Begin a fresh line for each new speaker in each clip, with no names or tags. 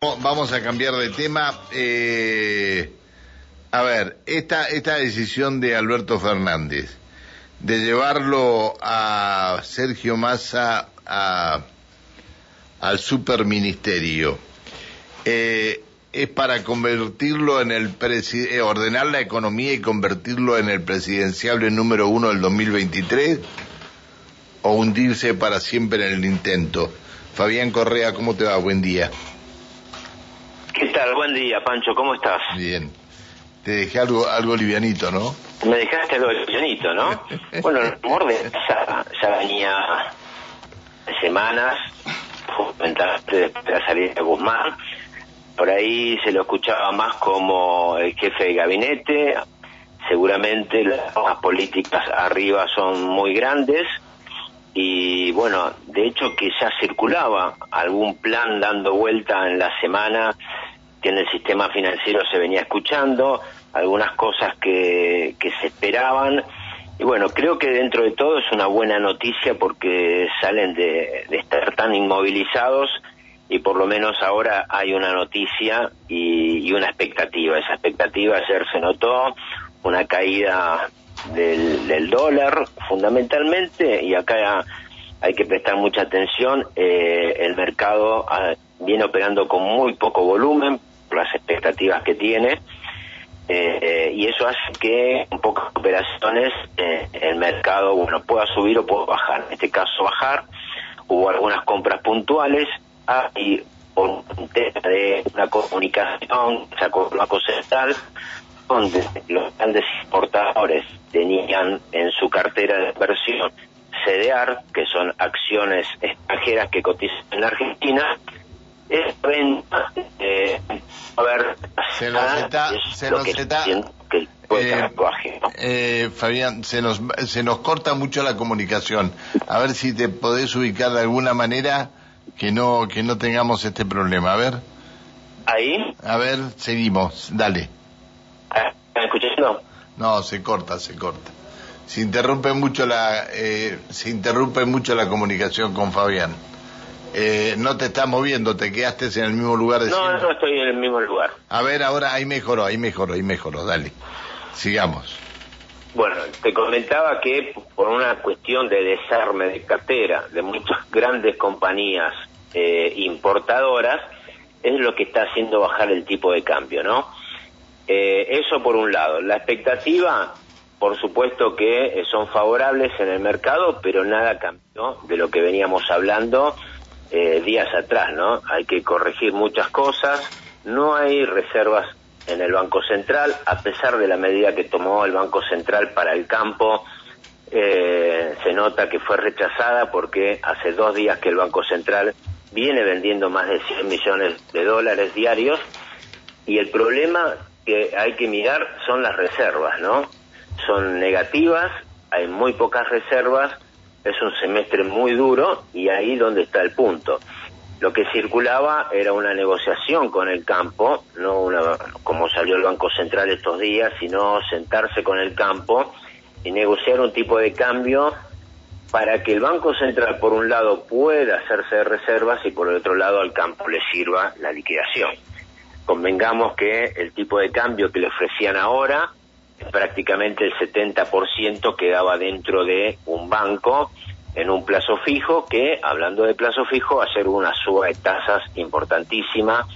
Vamos a cambiar de tema. Eh, a ver, esta, esta decisión de Alberto Fernández de llevarlo a Sergio Massa a, al superministerio eh, es para convertirlo en el eh, ordenar la economía y convertirlo en el presidenciable número uno del 2023 o hundirse para siempre en el intento. Fabián Correa, ¿cómo te va? Buen día.
¿Qué tal? Buen día, Pancho, ¿cómo estás?
Bien. Te dejé algo, algo livianito, ¿no?
Me dejaste algo livianito, ¿no? bueno, el rumor de ya, ya venía semanas, fundamentalmente después de la salida de Guzmán. Por ahí se lo escuchaba más como el jefe de gabinete. Seguramente las políticas arriba son muy grandes y bueno, de hecho que ya circulaba algún plan dando vuelta en la semana que en el sistema financiero se venía escuchando, algunas cosas que, que se esperaban. Y bueno, creo que dentro de todo es una buena noticia porque salen de, estar tan inmovilizados y por lo menos ahora hay una noticia y, una expectativa. Esa expectativa ayer se notó, una caída del, del dólar fundamentalmente y acá hay que prestar mucha atención. Eh, el mercado ah, viene operando con muy poco volumen, las expectativas que tiene eh, y eso hace que en pocas operaciones eh, el mercado bueno pueda subir o pueda bajar. En este caso bajar. Hubo algunas compras puntuales. Hay por un tema de una comunicación sacó el Banco Central donde los grandes importadores tenían en su cartera de inversión CDR, que son acciones extranjeras que cotizan en Argentina, es renta, eh, a ver,
se nos está, se nos está, eh, eh, Fabián, se nos, se nos corta mucho la comunicación. A ver si te podés ubicar de alguna manera que no, que no tengamos este problema. A ver.
¿Ahí?
A ver, seguimos. Dale.
Ah, ¿Están escuchando?
No, se corta, se corta. Se interrumpe mucho la, eh, se interrumpe mucho la comunicación con Fabián. Eh, no te estás moviendo, te quedaste en el mismo lugar de
No, no estoy en el mismo lugar.
A ver, ahora ahí mejoró, ahí mejoró, ahí mejoró, dale. Sigamos.
Bueno, te comentaba que por una cuestión de desarme de cartera de muchas grandes compañías eh, importadoras, es lo que está haciendo bajar el tipo de cambio, ¿no? Eh, eso por un lado. La expectativa, por supuesto que son favorables en el mercado, pero nada cambió de lo que veníamos hablando eh, días atrás, ¿no? Hay que corregir muchas cosas, no hay reservas en el Banco Central, a pesar de la medida que tomó el Banco Central para el campo, eh, se nota que fue rechazada porque hace dos días que el Banco Central viene vendiendo más de 100 millones de dólares diarios y el problema que hay que mirar son las reservas, ¿no? Son negativas, hay muy pocas reservas es un semestre muy duro y ahí donde está el punto. Lo que circulaba era una negociación con el campo, no una, como salió el Banco Central estos días, sino sentarse con el campo y negociar un tipo de cambio para que el Banco Central, por un lado, pueda hacerse de reservas y por el otro lado al campo le sirva la liquidación. Convengamos que el tipo de cambio que le ofrecían ahora prácticamente el 70% quedaba dentro de un banco en un plazo fijo que, hablando de plazo fijo, hacer una suba de tasas importantísima,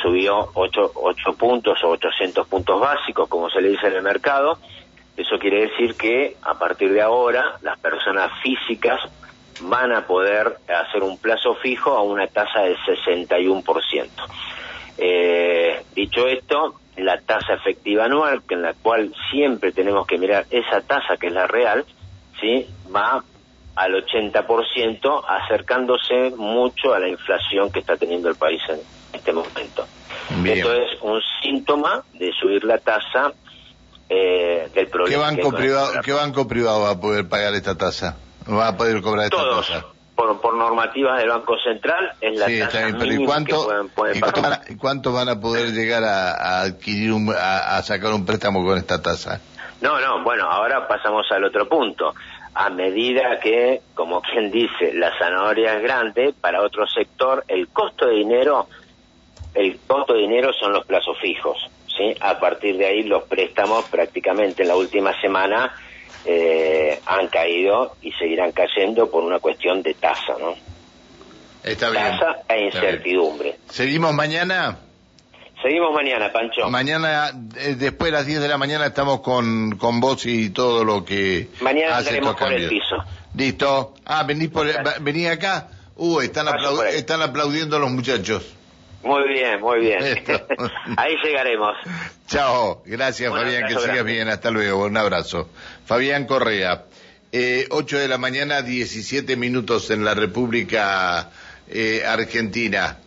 subió 8, 8 puntos o 800 puntos básicos, como se le dice en el mercado. Eso quiere decir que a partir de ahora las personas físicas van a poder hacer un plazo fijo a una tasa del 61%. Eh, dicho esto, la tasa efectiva anual, en la cual siempre tenemos que mirar esa tasa que es la real, ¿sí? va al 80%, acercándose mucho a la inflación que está teniendo el país en este momento. Esto es un síntoma de subir la tasa eh, del problema.
¿Qué banco, privado, ¿Qué banco privado va a poder pagar esta tasa? ¿Va a poder cobrar esta tasa?
Por, por normativas del Banco Central es la sí, tasa pero ¿y cuánto,
¿y cuánto, van a, poder llegar a, adquirir a, sacar un préstamo con esta tasa?
No, no, bueno, ahora pasamos al otro punto. A medida que, como quien dice, la zanahoria es grande, para otro sector el costo de dinero monto de dinero son los plazos fijos. ¿sí? A partir de ahí los préstamos prácticamente en la última semana eh, han caído y seguirán cayendo por una cuestión de tasa, ¿no?
Está bien.
Tasa e incertidumbre.
¿Seguimos mañana?
Seguimos mañana, Pancho.
Mañana, eh, después de las 10 de la mañana, estamos con, con vos y todo lo que
Mañana
hace estos
por el piso.
Listo. Ah, venís, por, venís acá. Uh, están, están aplaudiendo los muchachos.
Muy bien, muy bien. Ahí llegaremos.
Chao, gracias Fabián, que sigas
grande.
bien, hasta luego, un abrazo. Fabián Correa, eh, 8 de la mañana, 17 minutos en la República eh, Argentina.